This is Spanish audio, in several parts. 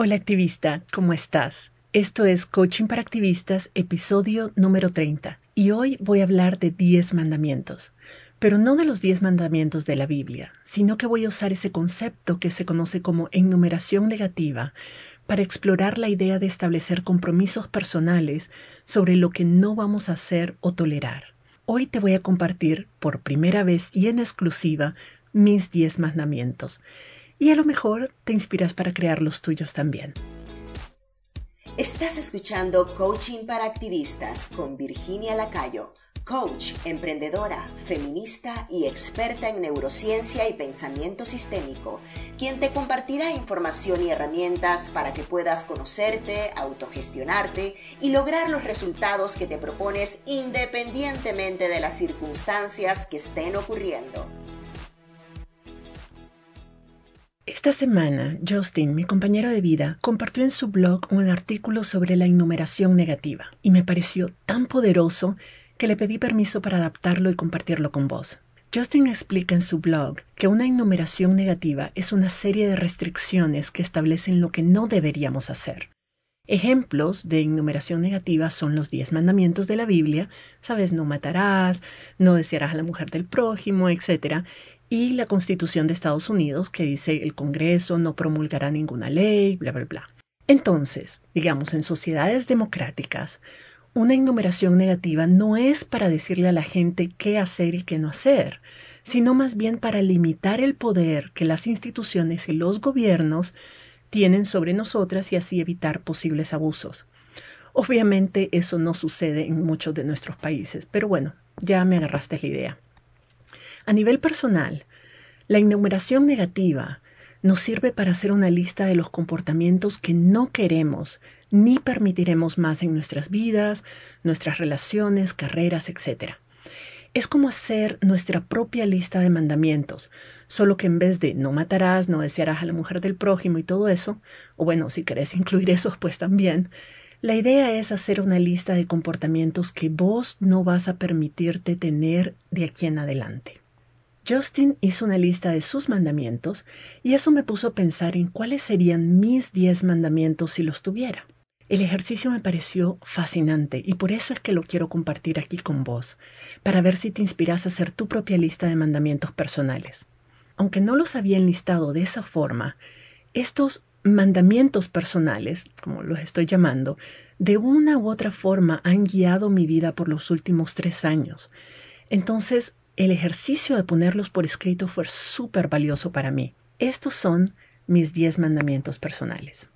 Hola activista, ¿cómo estás? Esto es Coaching para Activistas, episodio número 30, y hoy voy a hablar de 10 mandamientos, pero no de los 10 mandamientos de la Biblia, sino que voy a usar ese concepto que se conoce como enumeración negativa para explorar la idea de establecer compromisos personales sobre lo que no vamos a hacer o tolerar. Hoy te voy a compartir por primera vez y en exclusiva mis 10 mandamientos y a lo mejor te inspiras para crear los tuyos también. Estás escuchando Coaching para Activistas con Virginia Lacayo, coach, emprendedora, feminista y experta en neurociencia y pensamiento sistémico, quien te compartirá información y herramientas para que puedas conocerte, autogestionarte y lograr los resultados que te propones independientemente de las circunstancias que estén ocurriendo. Esta semana, Justin, mi compañero de vida, compartió en su blog un artículo sobre la enumeración negativa y me pareció tan poderoso que le pedí permiso para adaptarlo y compartirlo con vos. Justin explica en su blog que una enumeración negativa es una serie de restricciones que establecen lo que no deberíamos hacer. Ejemplos de enumeración negativa son los diez mandamientos de la Biblia, sabes, no matarás, no desearás a la mujer del prójimo, etc y la Constitución de Estados Unidos que dice el Congreso no promulgará ninguna ley, bla, bla, bla. Entonces, digamos, en sociedades democráticas, una enumeración negativa no es para decirle a la gente qué hacer y qué no hacer, sino más bien para limitar el poder que las instituciones y los gobiernos tienen sobre nosotras y así evitar posibles abusos. Obviamente eso no sucede en muchos de nuestros países, pero bueno, ya me agarraste la idea. A nivel personal, la enumeración negativa nos sirve para hacer una lista de los comportamientos que no queremos ni permitiremos más en nuestras vidas, nuestras relaciones, carreras, etc. Es como hacer nuestra propia lista de mandamientos, solo que en vez de no matarás, no desearás a la mujer del prójimo y todo eso, o bueno, si querés incluir esos, pues también, la idea es hacer una lista de comportamientos que vos no vas a permitirte tener de aquí en adelante. Justin hizo una lista de sus mandamientos y eso me puso a pensar en cuáles serían mis diez mandamientos si los tuviera. El ejercicio me pareció fascinante y por eso es que lo quiero compartir aquí con vos, para ver si te inspiras a hacer tu propia lista de mandamientos personales. Aunque no los había enlistado de esa forma, estos mandamientos personales, como los estoy llamando, de una u otra forma han guiado mi vida por los últimos tres años. Entonces el ejercicio de ponerlos por escrito fue súper valioso para mí. Estos son mis diez mandamientos personales.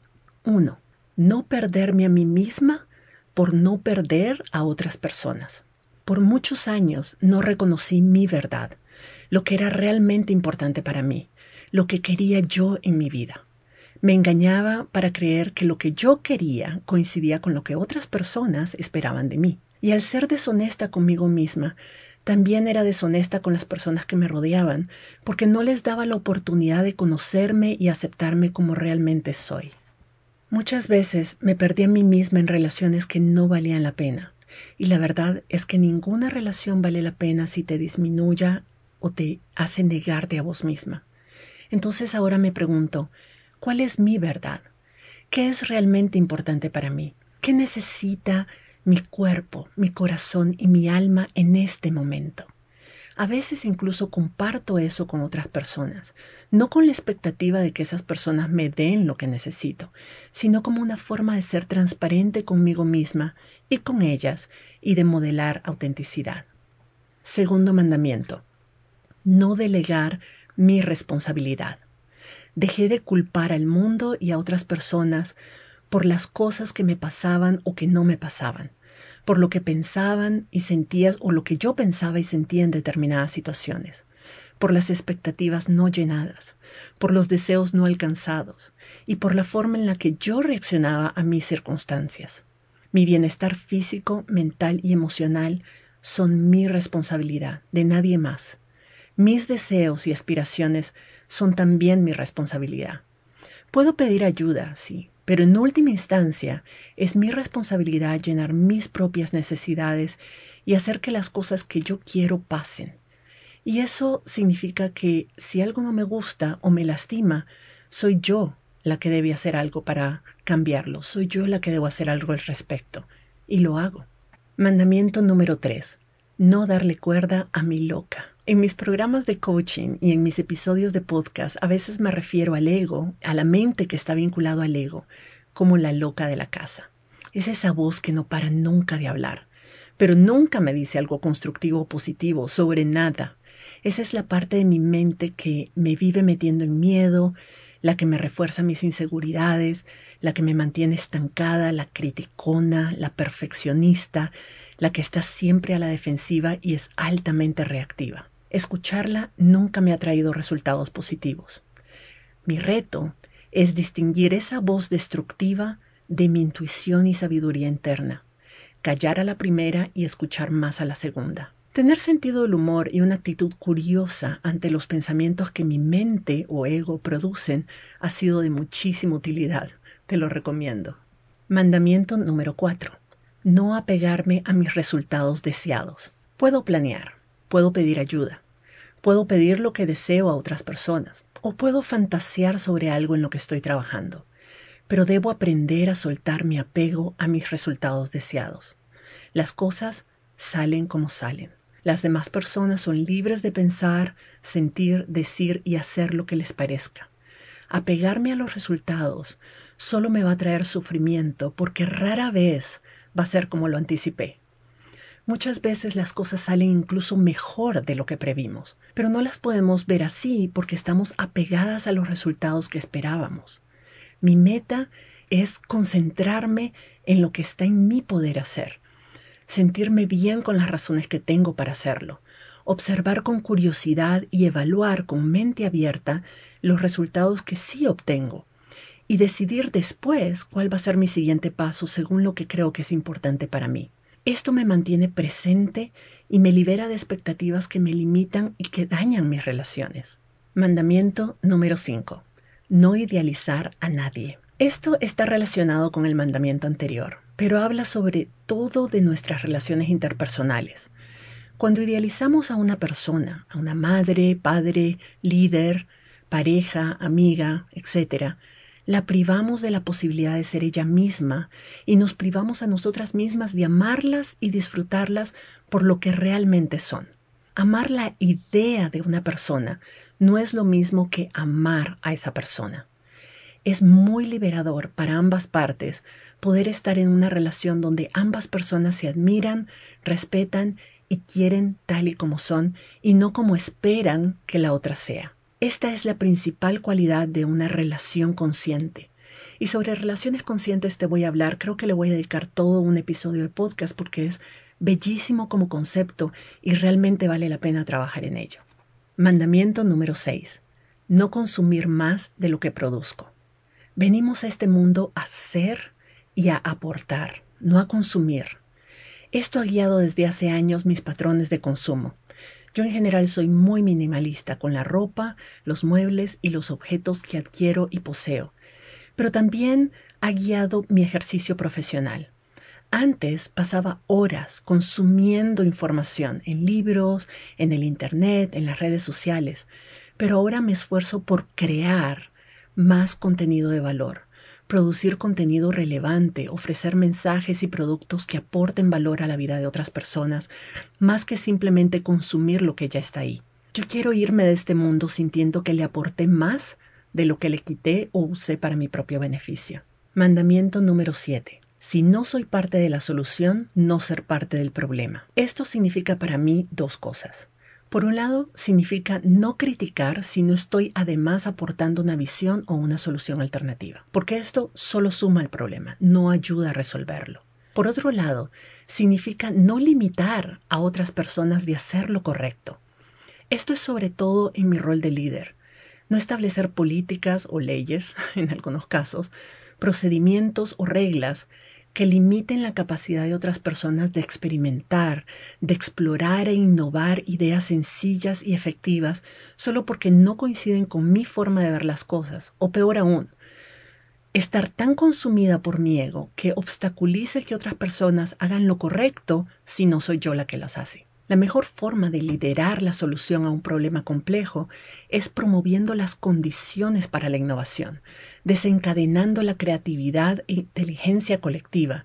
1. No perderme a mí misma por no perder a otras personas. Por muchos años no reconocí mi verdad, lo que era realmente importante para mí, lo que quería yo en mi vida. Me engañaba para creer que lo que yo quería coincidía con lo que otras personas esperaban de mí. Y al ser deshonesta conmigo misma, también era deshonesta con las personas que me rodeaban, porque no les daba la oportunidad de conocerme y aceptarme como realmente soy. Muchas veces me perdí a mí misma en relaciones que no valían la pena, y la verdad es que ninguna relación vale la pena si te disminuya o te hace negarte a vos misma. Entonces ahora me pregunto, ¿cuál es mi verdad? ¿Qué es realmente importante para mí? ¿Qué necesita mi cuerpo, mi corazón y mi alma en este momento. A veces incluso comparto eso con otras personas, no con la expectativa de que esas personas me den lo que necesito, sino como una forma de ser transparente conmigo misma y con ellas y de modelar autenticidad. Segundo mandamiento. No delegar mi responsabilidad. Dejé de culpar al mundo y a otras personas por las cosas que me pasaban o que no me pasaban, por lo que pensaban y sentías o lo que yo pensaba y sentía en determinadas situaciones, por las expectativas no llenadas, por los deseos no alcanzados y por la forma en la que yo reaccionaba a mis circunstancias. Mi bienestar físico, mental y emocional son mi responsabilidad, de nadie más. Mis deseos y aspiraciones son también mi responsabilidad. Puedo pedir ayuda, sí, pero en última instancia es mi responsabilidad llenar mis propias necesidades y hacer que las cosas que yo quiero pasen. Y eso significa que si algo no me gusta o me lastima, soy yo la que debe hacer algo para cambiarlo, soy yo la que debo hacer algo al respecto. Y lo hago. Mandamiento número 3. No darle cuerda a mi loca. En mis programas de coaching y en mis episodios de podcast a veces me refiero al ego, a la mente que está vinculado al ego, como la loca de la casa. Es esa voz que no para nunca de hablar, pero nunca me dice algo constructivo o positivo sobre nada. Esa es la parte de mi mente que me vive metiendo en miedo, la que me refuerza mis inseguridades, la que me mantiene estancada, la criticona, la perfeccionista, la que está siempre a la defensiva y es altamente reactiva. Escucharla nunca me ha traído resultados positivos. Mi reto es distinguir esa voz destructiva de mi intuición y sabiduría interna, callar a la primera y escuchar más a la segunda. Tener sentido del humor y una actitud curiosa ante los pensamientos que mi mente o ego producen ha sido de muchísima utilidad. Te lo recomiendo. Mandamiento número 4. No apegarme a mis resultados deseados. Puedo planear, puedo pedir ayuda, puedo pedir lo que deseo a otras personas, o puedo fantasear sobre algo en lo que estoy trabajando, pero debo aprender a soltar mi apego a mis resultados deseados. Las cosas salen como salen. Las demás personas son libres de pensar, sentir, decir y hacer lo que les parezca. Apegarme a los resultados solo me va a traer sufrimiento porque rara vez va a ser como lo anticipé. Muchas veces las cosas salen incluso mejor de lo que previmos, pero no las podemos ver así porque estamos apegadas a los resultados que esperábamos. Mi meta es concentrarme en lo que está en mi poder hacer, sentirme bien con las razones que tengo para hacerlo, observar con curiosidad y evaluar con mente abierta los resultados que sí obtengo y decidir después cuál va a ser mi siguiente paso según lo que creo que es importante para mí. Esto me mantiene presente y me libera de expectativas que me limitan y que dañan mis relaciones. Mandamiento número 5. No idealizar a nadie. Esto está relacionado con el mandamiento anterior, pero habla sobre todo de nuestras relaciones interpersonales. Cuando idealizamos a una persona, a una madre, padre, líder, pareja, amiga, etc., la privamos de la posibilidad de ser ella misma y nos privamos a nosotras mismas de amarlas y disfrutarlas por lo que realmente son. Amar la idea de una persona no es lo mismo que amar a esa persona. Es muy liberador para ambas partes poder estar en una relación donde ambas personas se admiran, respetan y quieren tal y como son y no como esperan que la otra sea. Esta es la principal cualidad de una relación consciente. Y sobre relaciones conscientes te voy a hablar, creo que le voy a dedicar todo un episodio de podcast porque es bellísimo como concepto y realmente vale la pena trabajar en ello. Mandamiento número 6. No consumir más de lo que produzco. Venimos a este mundo a ser y a aportar, no a consumir. Esto ha guiado desde hace años mis patrones de consumo. Yo en general soy muy minimalista con la ropa, los muebles y los objetos que adquiero y poseo, pero también ha guiado mi ejercicio profesional. Antes pasaba horas consumiendo información en libros, en el Internet, en las redes sociales, pero ahora me esfuerzo por crear más contenido de valor producir contenido relevante, ofrecer mensajes y productos que aporten valor a la vida de otras personas, más que simplemente consumir lo que ya está ahí. Yo quiero irme de este mundo sintiendo que le aporté más de lo que le quité o usé para mi propio beneficio. Mandamiento número 7. Si no soy parte de la solución, no ser parte del problema. Esto significa para mí dos cosas. Por un lado, significa no criticar si no estoy además aportando una visión o una solución alternativa, porque esto solo suma el problema, no ayuda a resolverlo. Por otro lado, significa no limitar a otras personas de hacer lo correcto. Esto es sobre todo en mi rol de líder. No establecer políticas o leyes, en algunos casos, procedimientos o reglas que limiten la capacidad de otras personas de experimentar, de explorar e innovar ideas sencillas y efectivas solo porque no coinciden con mi forma de ver las cosas, o peor aún, estar tan consumida por mi ego que obstaculice que otras personas hagan lo correcto si no soy yo la que las hace. La mejor forma de liderar la solución a un problema complejo es promoviendo las condiciones para la innovación, desencadenando la creatividad e inteligencia colectiva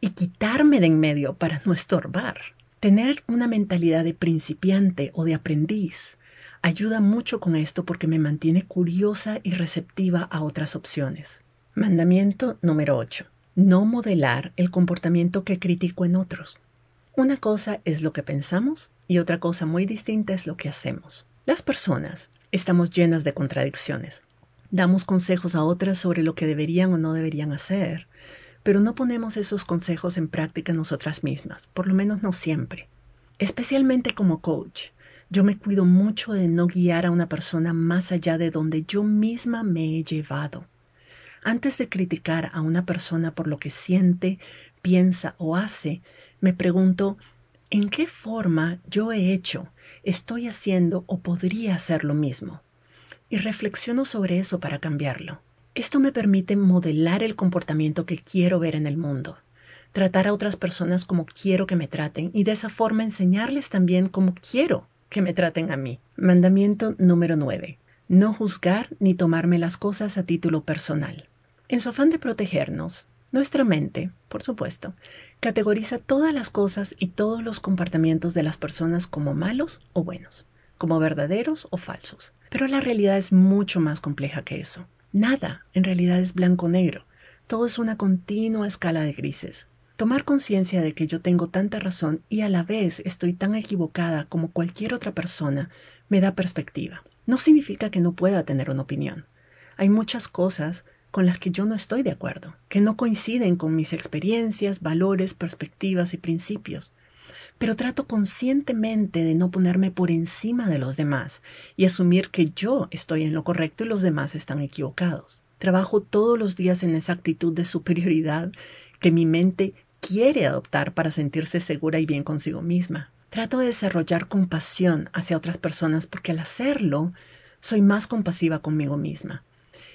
y quitarme de en medio para no estorbar. Tener una mentalidad de principiante o de aprendiz ayuda mucho con esto porque me mantiene curiosa y receptiva a otras opciones. Mandamiento número 8. No modelar el comportamiento que critico en otros. Una cosa es lo que pensamos y otra cosa muy distinta es lo que hacemos. Las personas estamos llenas de contradicciones. Damos consejos a otras sobre lo que deberían o no deberían hacer, pero no ponemos esos consejos en práctica nosotras mismas, por lo menos no siempre. Especialmente como coach, yo me cuido mucho de no guiar a una persona más allá de donde yo misma me he llevado. Antes de criticar a una persona por lo que siente, piensa o hace, me pregunto, ¿en qué forma yo he hecho, estoy haciendo o podría hacer lo mismo? Y reflexiono sobre eso para cambiarlo. Esto me permite modelar el comportamiento que quiero ver en el mundo, tratar a otras personas como quiero que me traten y de esa forma enseñarles también como quiero que me traten a mí. Mandamiento número 9. No juzgar ni tomarme las cosas a título personal. En su afán de protegernos, nuestra mente, por supuesto, categoriza todas las cosas y todos los comportamientos de las personas como malos o buenos, como verdaderos o falsos. Pero la realidad es mucho más compleja que eso. Nada en realidad es blanco-negro. Todo es una continua escala de grises. Tomar conciencia de que yo tengo tanta razón y a la vez estoy tan equivocada como cualquier otra persona me da perspectiva. No significa que no pueda tener una opinión. Hay muchas cosas con las que yo no estoy de acuerdo, que no coinciden con mis experiencias, valores, perspectivas y principios. Pero trato conscientemente de no ponerme por encima de los demás y asumir que yo estoy en lo correcto y los demás están equivocados. Trabajo todos los días en esa actitud de superioridad que mi mente quiere adoptar para sentirse segura y bien consigo misma. Trato de desarrollar compasión hacia otras personas porque al hacerlo soy más compasiva conmigo misma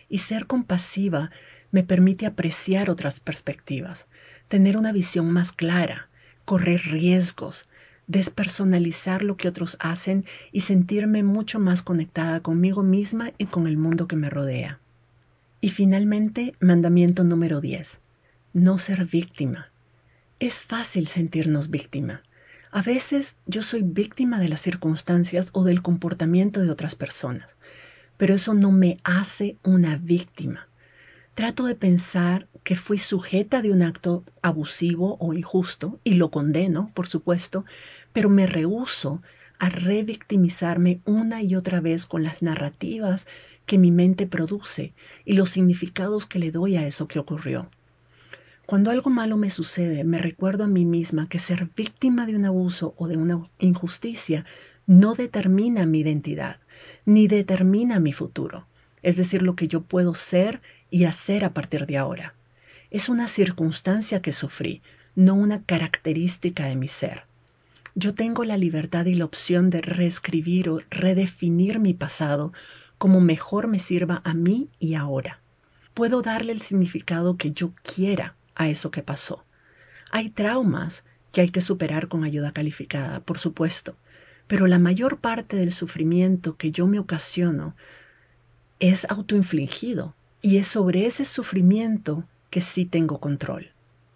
y ser compasiva me permite apreciar otras perspectivas, tener una visión más clara, correr riesgos, despersonalizar lo que otros hacen y sentirme mucho más conectada conmigo misma y con el mundo que me rodea. Y finalmente, mandamiento número 10. No ser víctima. Es fácil sentirnos víctima. A veces yo soy víctima de las circunstancias o del comportamiento de otras personas pero eso no me hace una víctima. Trato de pensar que fui sujeta de un acto abusivo o injusto y lo condeno, por supuesto, pero me rehúso a revictimizarme una y otra vez con las narrativas que mi mente produce y los significados que le doy a eso que ocurrió. Cuando algo malo me sucede, me recuerdo a mí misma que ser víctima de un abuso o de una injusticia no determina mi identidad ni determina mi futuro, es decir, lo que yo puedo ser y hacer a partir de ahora. Es una circunstancia que sufrí, no una característica de mi ser. Yo tengo la libertad y la opción de reescribir o redefinir mi pasado como mejor me sirva a mí y ahora. Puedo darle el significado que yo quiera a eso que pasó. Hay traumas que hay que superar con ayuda calificada, por supuesto, pero la mayor parte del sufrimiento que yo me ocasiono es autoinfligido y es sobre ese sufrimiento que sí tengo control.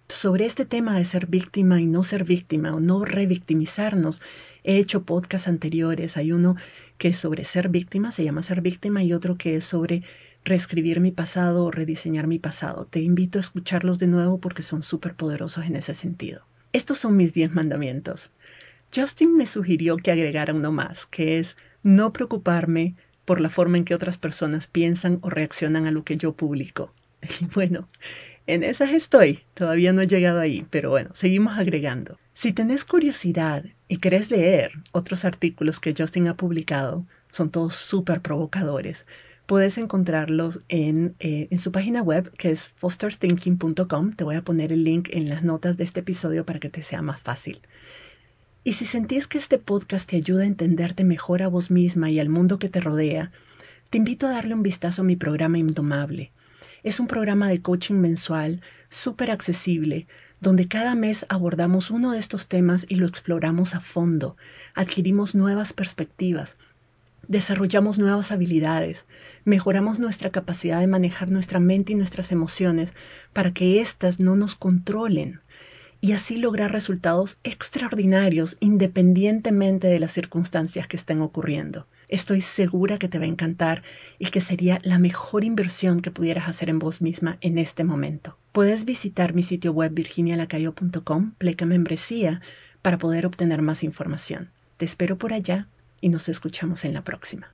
Sobre este tema de ser víctima y no ser víctima o no revictimizarnos, he hecho podcasts anteriores. Hay uno que es sobre ser víctima, se llama ser víctima, y otro que es sobre reescribir mi pasado o rediseñar mi pasado. Te invito a escucharlos de nuevo porque son súper poderosos en ese sentido. Estos son mis diez mandamientos. Justin me sugirió que agregara uno más, que es no preocuparme por la forma en que otras personas piensan o reaccionan a lo que yo publico. Y bueno, en esas estoy. Todavía no he llegado ahí, pero bueno, seguimos agregando. Si tenés curiosidad y querés leer otros artículos que Justin ha publicado, son todos súper provocadores. Puedes encontrarlos en, eh, en, su página web que es fosterthinking.com. Te voy a poner el link en las notas de este episodio para que te sea más fácil. Y si sentís que este podcast te ayuda a entenderte mejor a vos misma y al mundo que te rodea, te invito a darle un vistazo a mi programa Indomable. Es un programa de coaching mensual súper accesible, donde cada mes abordamos uno de estos temas y lo exploramos a fondo, adquirimos nuevas perspectivas, desarrollamos nuevas habilidades, mejoramos nuestra capacidad de manejar nuestra mente y nuestras emociones para que éstas no nos controlen y así lograr resultados extraordinarios independientemente de las circunstancias que estén ocurriendo. Estoy segura que te va a encantar y que sería la mejor inversión que pudieras hacer en vos misma en este momento. Puedes visitar mi sitio web virginialacayo.com, pleca membresía, para poder obtener más información. Te espero por allá y nos escuchamos en la próxima.